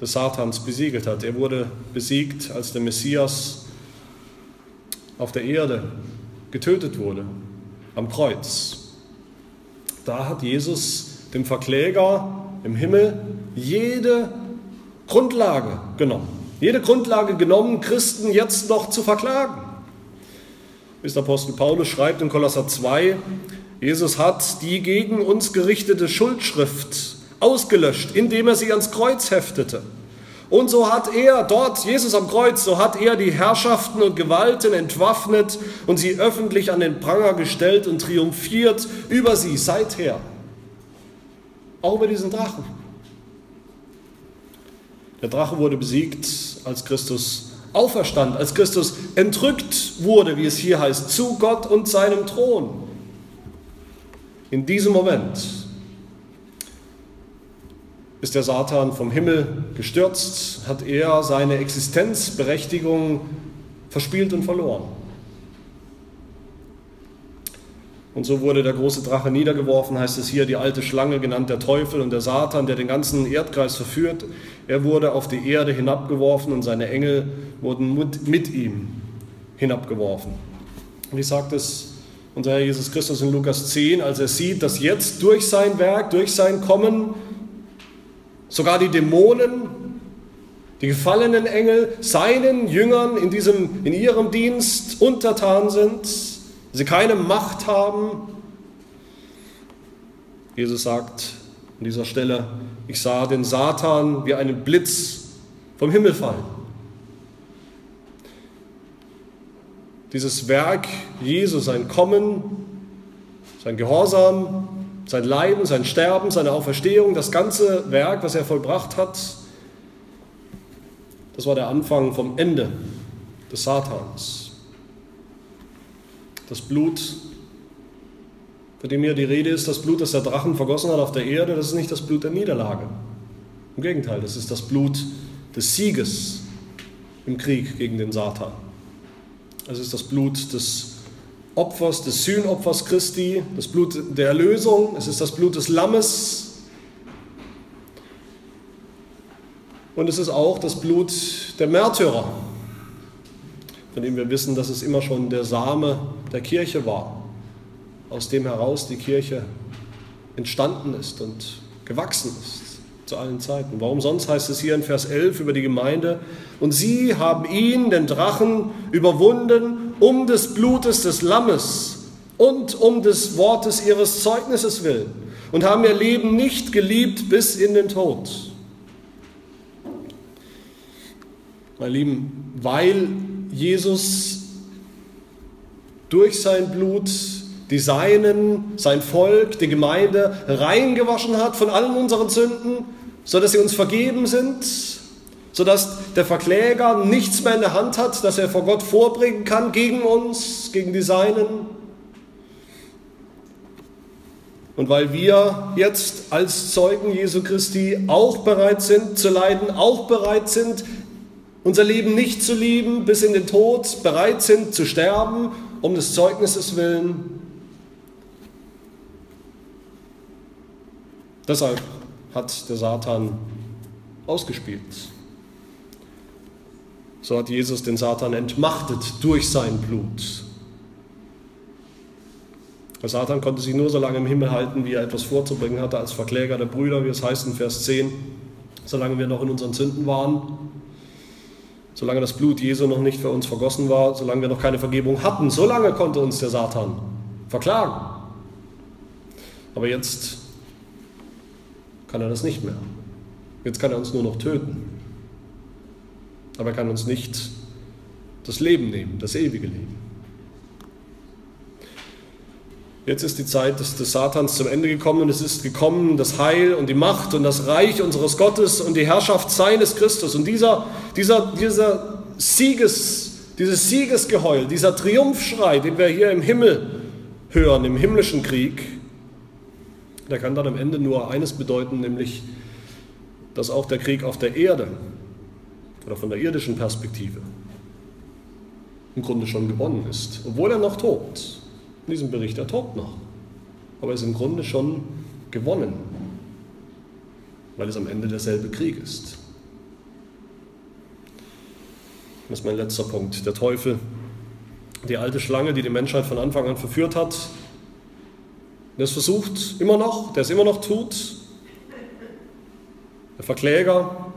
des Satans besiegelt hat. Er wurde besiegt, als der Messias auf der Erde getötet wurde, am Kreuz. Da hat Jesus dem Verkläger im Himmel jede Grundlage genommen. Jede Grundlage genommen, Christen jetzt noch zu verklagen. Der Apostel Paulus schreibt in Kolosser 2, Jesus hat die gegen uns gerichtete Schuldschrift ausgelöscht, indem er sie ans Kreuz heftete. Und so hat er dort, Jesus am Kreuz, so hat er die Herrschaften und Gewalten entwaffnet und sie öffentlich an den Pranger gestellt und triumphiert über sie seither. Auch über diesen Drachen. Der Drache wurde besiegt, als Christus auferstand, als Christus entrückt wurde, wie es hier heißt, zu Gott und seinem Thron. In diesem Moment ist der Satan vom Himmel gestürzt, hat er seine Existenzberechtigung verspielt und verloren. Und so wurde der große Drache niedergeworfen, heißt es hier, die alte Schlange, genannt der Teufel und der Satan, der den ganzen Erdkreis verführt. Er wurde auf die Erde hinabgeworfen und seine Engel wurden mit, ihm hinabgeworfen. Und wie sagt es unser Herr Jesus Christus in Lukas 10, als er sieht, dass jetzt durch sein Werk, durch sein Kommen, sogar die Dämonen, die gefallenen Engel seinen Jüngern in, diesem, in ihrem Dienst untertan sind, sie keine Macht haben. Jesus sagt an dieser Stelle, ich sah den Satan wie einen Blitz vom Himmel fallen. Dieses Werk Jesu, sein Kommen, sein Gehorsam, sein Leiden, sein Sterben, seine Auferstehung, das ganze Werk, was er vollbracht hat, das war der Anfang vom Ende des Satans. Das Blut, von dem hier die Rede ist, das Blut, das der Drachen vergossen hat auf der Erde, das ist nicht das Blut der Niederlage. Im Gegenteil, das ist das Blut des Sieges im Krieg gegen den Satan. Es ist das Blut des Opfers, des Sühnopfers Christi, das Blut der Erlösung, es ist das Blut des Lammes. Und es ist auch das Blut der Märtyrer, von dem wir wissen, dass es immer schon der Same der Kirche war, aus dem heraus die Kirche entstanden ist und gewachsen ist zu allen Zeiten. Warum sonst heißt es hier in Vers 11 über die Gemeinde, und sie haben ihn, den Drachen, überwunden um des Blutes des Lammes und um des Wortes ihres Zeugnisses willen und haben ihr Leben nicht geliebt bis in den Tod. Meine Lieben, weil Jesus durch sein Blut die Seinen, sein Volk, die Gemeinde reingewaschen hat von allen unseren Sünden, sodass sie uns vergeben sind, sodass der Verkläger nichts mehr in der Hand hat, das er vor Gott vorbringen kann gegen uns, gegen die Seinen. Und weil wir jetzt als Zeugen Jesu Christi auch bereit sind zu leiden, auch bereit sind, unser Leben nicht zu lieben bis in den Tod, bereit sind zu sterben um des Zeugnisses willen. Deshalb hat der Satan ausgespielt. So hat Jesus den Satan entmachtet durch sein Blut. Der Satan konnte sich nur so lange im Himmel halten, wie er etwas vorzubringen hatte als Verkläger der Brüder, wie es heißt in Vers 10, solange wir noch in unseren Sünden waren. Solange das Blut Jesu noch nicht für uns vergossen war, solange wir noch keine Vergebung hatten, solange konnte uns der Satan verklagen. Aber jetzt kann er das nicht mehr. Jetzt kann er uns nur noch töten. Aber er kann uns nicht das Leben nehmen, das ewige Leben. Jetzt ist die Zeit des, des, Satans zum Ende gekommen und es ist gekommen das Heil und die Macht und das Reich unseres Gottes und die Herrschaft seines Christus. Und dieser, dieser, dieser Sieges, dieses Siegesgeheul, dieser Triumphschrei, den wir hier im Himmel hören, im himmlischen Krieg, der kann dann am Ende nur eines bedeuten, nämlich, dass auch der Krieg auf der Erde oder von der irdischen Perspektive im Grunde schon gewonnen ist, obwohl er noch tobt. In diesem Bericht, er tobt noch, aber er ist im Grunde schon gewonnen, weil es am Ende derselbe Krieg ist. Das ist mein letzter Punkt. Der Teufel, die alte Schlange, die die Menschheit von Anfang an verführt hat, der es versucht immer noch, der es immer noch tut, der Verkläger,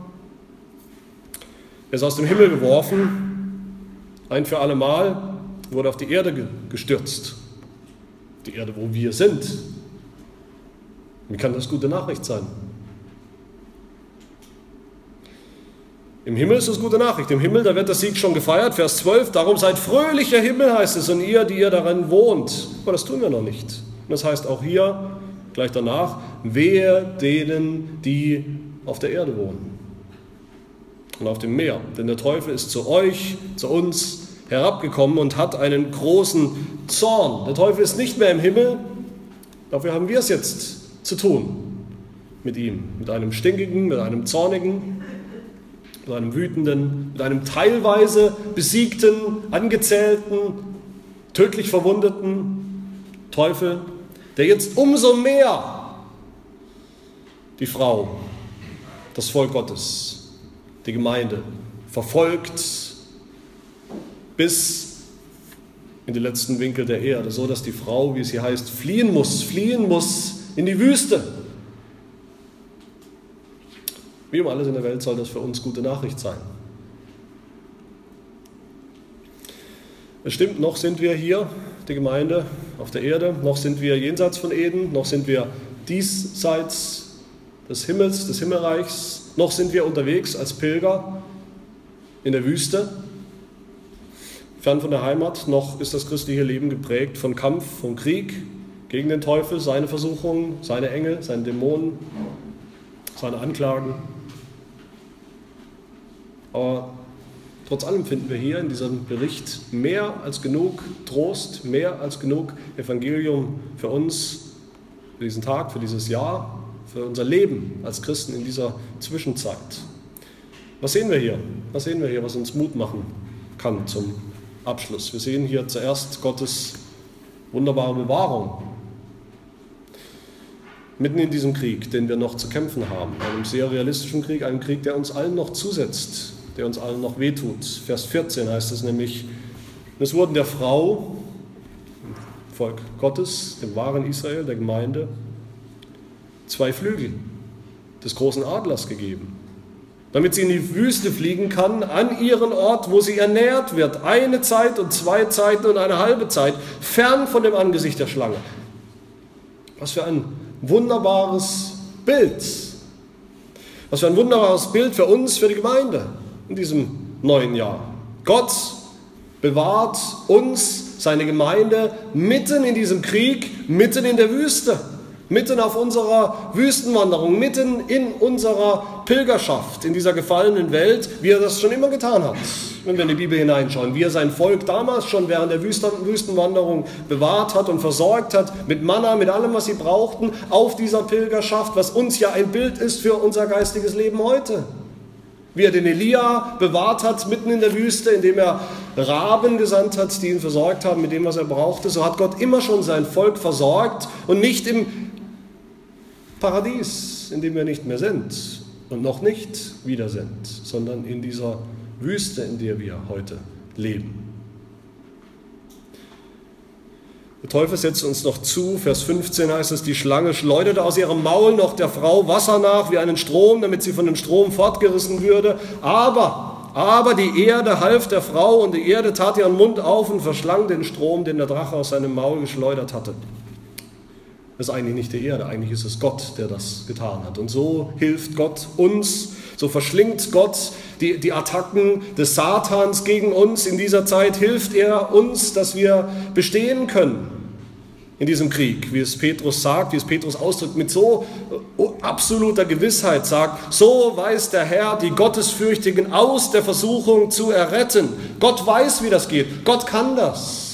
er ist aus dem Himmel geworfen, ein für alle Mal, wurde auf die Erde gestürzt. Die Erde, wo wir sind. Wie kann das gute Nachricht sein? Im Himmel ist es gute Nachricht. Im Himmel, da wird der Sieg schon gefeiert. Vers 12, darum seid fröhlicher Himmel, heißt es, und ihr, die ihr darin wohnt. Aber das tun wir noch nicht. Und das heißt auch hier, gleich danach, wehe denen, die auf der Erde wohnen und auf dem Meer. Denn der Teufel ist zu euch, zu uns herabgekommen und hat einen großen Zorn. Der Teufel ist nicht mehr im Himmel, dafür haben wir es jetzt zu tun mit ihm. Mit einem stinkigen, mit einem zornigen, mit einem wütenden, mit einem teilweise besiegten, angezählten, tödlich verwundeten Teufel, der jetzt umso mehr die Frau, das Volk Gottes, die Gemeinde verfolgt bis in die letzten Winkel der Erde, so dass die Frau, wie es hier heißt, fliehen muss, fliehen muss in die Wüste. Wie um alles in der Welt soll das für uns gute Nachricht sein. Es stimmt, noch sind wir hier, die Gemeinde auf der Erde, noch sind wir jenseits von Eden, noch sind wir diesseits des Himmels, des Himmelreichs, noch sind wir unterwegs als Pilger in der Wüste, fern von der Heimat, noch ist das christliche Leben geprägt von Kampf, von Krieg gegen den Teufel, seine Versuchungen, seine Engel, seine Dämonen, seine Anklagen. Aber trotz allem finden wir hier in diesem Bericht mehr als genug Trost, mehr als genug Evangelium für uns, für diesen Tag, für dieses Jahr, für unser Leben als Christen in dieser Zwischenzeit. Was sehen wir hier? Was sehen wir hier, was uns Mut machen kann zum Abschluss? Wir sehen hier zuerst Gottes wunderbare Bewahrung. Mitten in diesem Krieg, den wir noch zu kämpfen haben, einem sehr realistischen Krieg, einem Krieg, der uns allen noch zusetzt, der uns allen noch wehtut. Vers 14 heißt es nämlich, es wurden der Frau, Volk Gottes, dem wahren Israel, der Gemeinde, zwei Flügel des großen Adlers gegeben, damit sie in die Wüste fliegen kann, an ihren Ort, wo sie ernährt wird, eine Zeit und zwei Zeiten und eine halbe Zeit, fern von dem Angesicht der Schlange. Was für ein wunderbares Bild. Was für ein wunderbares Bild für uns, für die Gemeinde in diesem neuen Jahr. Gott bewahrt uns, seine Gemeinde, mitten in diesem Krieg, mitten in der Wüste mitten auf unserer Wüstenwanderung, mitten in unserer Pilgerschaft in dieser gefallenen Welt, wie er das schon immer getan hat. Wenn wir in die Bibel hineinschauen, wie er sein Volk damals schon während der Wüstenwanderung bewahrt hat und versorgt hat, mit Manna, mit allem, was sie brauchten, auf dieser Pilgerschaft, was uns ja ein Bild ist für unser geistiges Leben heute. Wie er den Elia bewahrt hat mitten in der Wüste, indem er Raben gesandt hat, die ihn versorgt haben mit dem, was er brauchte. So hat Gott immer schon sein Volk versorgt und nicht im Paradies, in dem wir nicht mehr sind und noch nicht wieder sind, sondern in dieser Wüste, in der wir heute leben. Der Teufel setzt uns noch zu, Vers 15 heißt es, die Schlange schleuderte aus ihrem Maul noch der Frau Wasser nach wie einen Strom, damit sie von dem Strom fortgerissen würde. Aber Aber die Erde half der Frau und die Erde tat ihren Mund auf und verschlang den Strom, den der Drache aus seinem Maul geschleudert hatte. Ist eigentlich nicht die Erde, eigentlich ist es Gott, der das getan hat. Und so hilft Gott uns, so verschlingt Gott die, die Attacken des Satans gegen uns in dieser Zeit, hilft er uns, dass wir bestehen können in diesem Krieg, wie es Petrus sagt, wie es Petrus ausdrückt, mit so absoluter Gewissheit sagt, so weiß der Herr die Gottesfürchtigen aus der Versuchung zu erretten. Gott weiß, wie das geht. Gott kann das.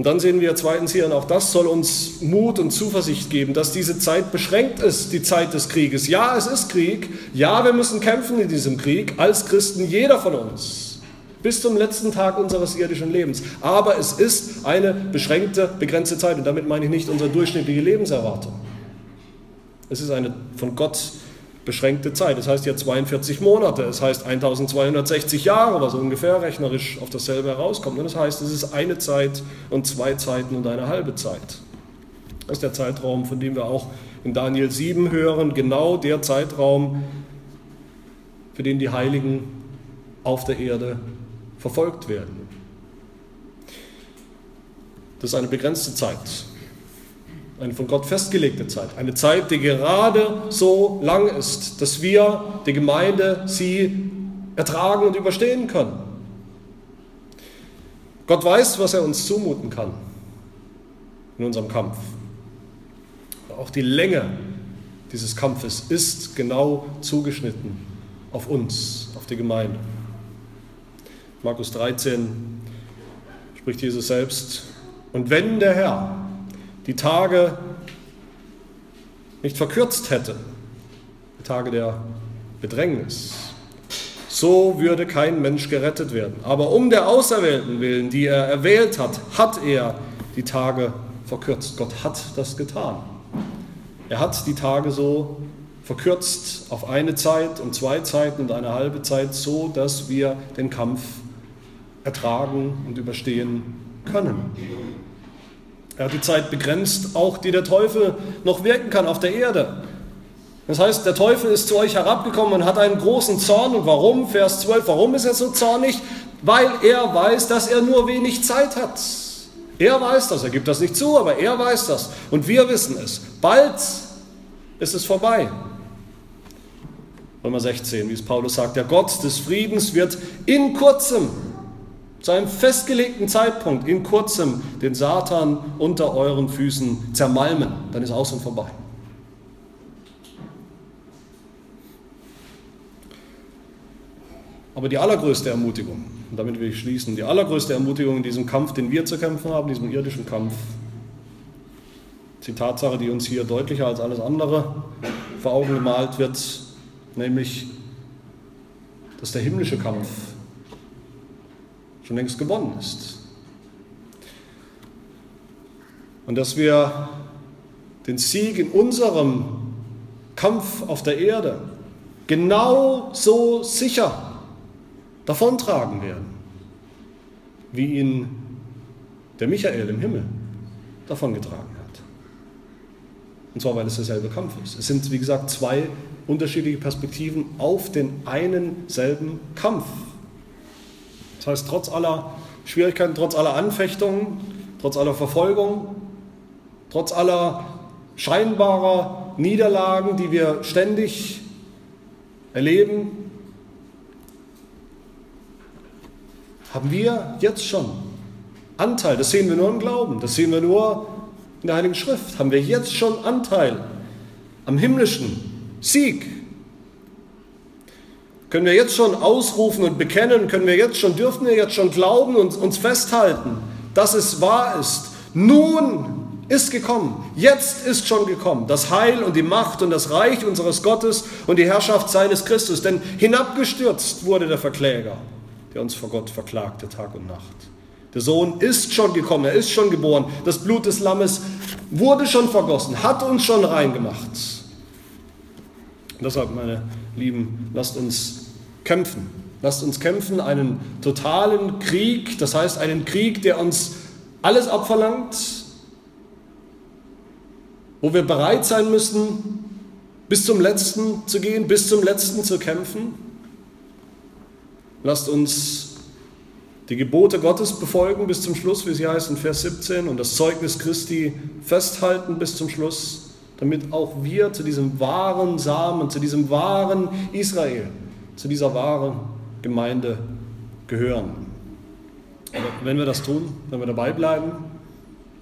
Und dann sehen wir zweitens hier, und auch das soll uns Mut und Zuversicht geben, dass diese Zeit beschränkt ist, die Zeit des Krieges. Ja, es ist Krieg. Ja, wir müssen kämpfen in diesem Krieg, als Christen, jeder von uns, bis zum letzten Tag unseres irdischen Lebens. Aber es ist eine beschränkte, begrenzte Zeit. Und damit meine ich nicht unsere durchschnittliche Lebenserwartung. Es ist eine von Gott beschränkte Zeit. Das heißt ja 42 Monate, es heißt 1260 Jahre, was ungefähr rechnerisch auf dasselbe herauskommt. Und das heißt, es ist eine Zeit und zwei Zeiten und eine halbe Zeit. Das ist der Zeitraum, von dem wir auch in Daniel 7 hören, genau der Zeitraum, für den die Heiligen auf der Erde verfolgt werden. Das ist eine begrenzte Zeit eine von Gott festgelegte Zeit, eine Zeit, die gerade so lang ist, dass wir, die Gemeinde, sie ertragen und überstehen können. Gott weiß, was er uns zumuten kann in unserem Kampf. Auch die Länge dieses Kampfes ist genau zugeschnitten auf uns, auf die Gemeinde. Markus 13 spricht Jesus selbst, und wenn der Herr die Tage nicht verkürzt hätte, die Tage der Bedrängnis, so würde kein Mensch gerettet werden. Aber um der Auserwählten willen, die er erwählt hat, hat er die Tage verkürzt. Gott hat das getan. Er hat die Tage so verkürzt auf eine Zeit und zwei Zeiten und eine halbe Zeit, so dass wir den Kampf ertragen und überstehen können. Er hat die Zeit begrenzt, auch die der Teufel noch wirken kann auf der Erde. Das heißt, der Teufel ist zu euch herabgekommen und hat einen großen Zorn. Und warum? Vers 12, warum ist er so zornig? Weil er weiß, dass er nur wenig Zeit hat. Er weiß das, er gibt das nicht zu, aber er weiß das. Und wir wissen es. Bald ist es vorbei. Römer 16, wie es Paulus sagt, der Gott des Friedens wird in kurzem zu einem festgelegten Zeitpunkt in kurzem den Satan unter euren Füßen zermalmen. Dann ist aus und vorbei. Aber die allergrößte Ermutigung, und damit will ich schließen, die allergrößte Ermutigung in diesem Kampf, den wir zu kämpfen haben, diesem irdischen Kampf, die Tatsache, die uns hier deutlicher als alles andere vor Augen gemalt wird, nämlich, dass der himmlische Kampf schon längst gewonnen ist. Und dass wir den Sieg in unserem Kampf auf der Erde genauso sicher davontragen werden, wie ihn der Michael im Himmel davongetragen hat. Und zwar, weil es derselbe Kampf ist. Es sind, wie gesagt, zwei unterschiedliche Perspektiven auf den einen selben Kampf. Das heißt, trotz aller Schwierigkeiten, trotz aller Anfechtungen, trotz aller Verfolgung, trotz aller scheinbarer Niederlagen, die wir ständig erleben, haben wir jetzt schon Anteil. Das sehen wir nur im Glauben, das sehen wir nur in der Heiligen Schrift. Haben wir jetzt schon Anteil am himmlischen Sieg können wir jetzt schon ausrufen und bekennen, können wir jetzt schon, dürfen wir jetzt schon glauben und uns festhalten, dass es wahr ist. Nun ist gekommen, jetzt ist schon gekommen, das Heil und die Macht und das Reich unseres Gottes und die Herrschaft seines Christus. Denn hinabgestürzt wurde der Verkläger, der uns vor Gott verklagte Tag und Nacht. Der Sohn ist schon gekommen, er ist schon geboren. Das Blut des Lammes wurde schon vergossen, hat uns schon reingemacht. Und deshalb, meine Lieben, lasst uns kämpfen. Lasst uns kämpfen, einen totalen Krieg, das heißt einen Krieg, der uns alles abverlangt, wo wir bereit sein müssen, bis zum letzten zu gehen, bis zum letzten zu kämpfen. Lasst uns die Gebote Gottes befolgen bis zum Schluss, wie sie heißt in Vers 17, und das Zeugnis Christi festhalten bis zum Schluss, damit auch wir zu diesem wahren Samen, zu diesem wahren Israel, zu dieser wahren Gemeinde gehören. Aber wenn wir das tun, wenn wir dabei bleiben,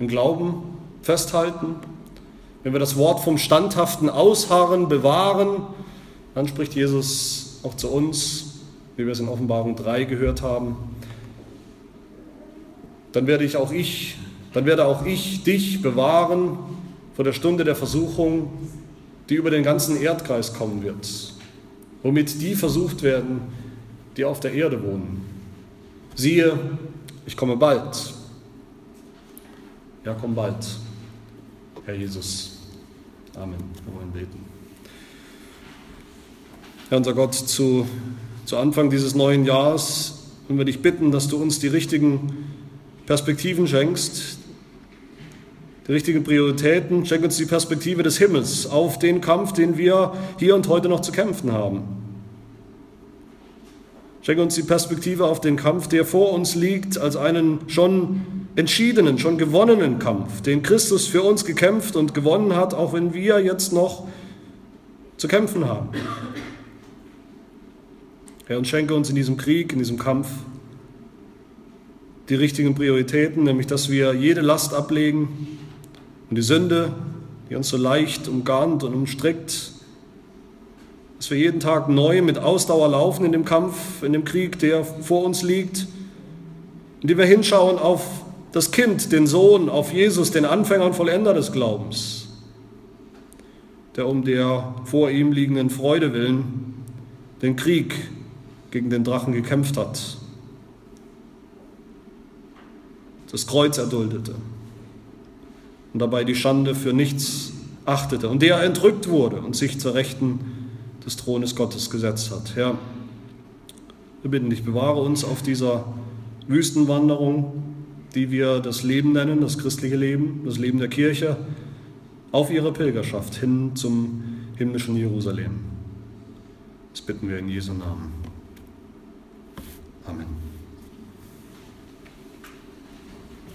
im Glauben festhalten, wenn wir das Wort vom standhaften Ausharren bewahren, dann spricht Jesus auch zu uns, wie wir es in Offenbarung 3 gehört haben. Dann werde ich auch ich, dann werde auch ich dich bewahren vor der Stunde der Versuchung, die über den ganzen Erdkreis kommen wird, womit die versucht werden, die auf der Erde wohnen. Siehe, ich komme bald. Ja, komm bald, Herr Jesus. Amen. Wir wollen beten. Herr unser Gott, zu, zu Anfang dieses neuen Jahres wollen wir dich bitten, dass du uns die richtigen Perspektiven schenkst, die richtigen Prioritäten. Schenk uns die Perspektive des Himmels auf den Kampf, den wir hier und heute noch zu kämpfen haben. Schenke uns die Perspektive auf den Kampf, der vor uns liegt, als einen schon entschiedenen, schon gewonnenen Kampf, den Christus für uns gekämpft und gewonnen hat, auch wenn wir jetzt noch zu kämpfen haben. Herr, und schenke uns in diesem Krieg, in diesem Kampf die richtigen Prioritäten, nämlich dass wir jede Last ablegen und die Sünde, die uns so leicht umgarnt und umstrickt, dass wir jeden Tag neu mit Ausdauer laufen in dem Kampf, in dem Krieg, der vor uns liegt, indem wir hinschauen auf das Kind, den Sohn, auf Jesus, den Anfänger und Vollender des Glaubens, der um der vor ihm liegenden Freude willen den Krieg gegen den Drachen gekämpft hat, das Kreuz erduldete und dabei die Schande für nichts achtete und der entrückt wurde und sich zur Rechten des Thrones Gottes gesetzt hat. Herr, wir bitten dich, bewahre uns auf dieser Wüstenwanderung, die wir das Leben nennen, das christliche Leben, das Leben der Kirche, auf ihrer Pilgerschaft hin zum himmlischen Jerusalem. Das bitten wir in Jesu Namen. Amen.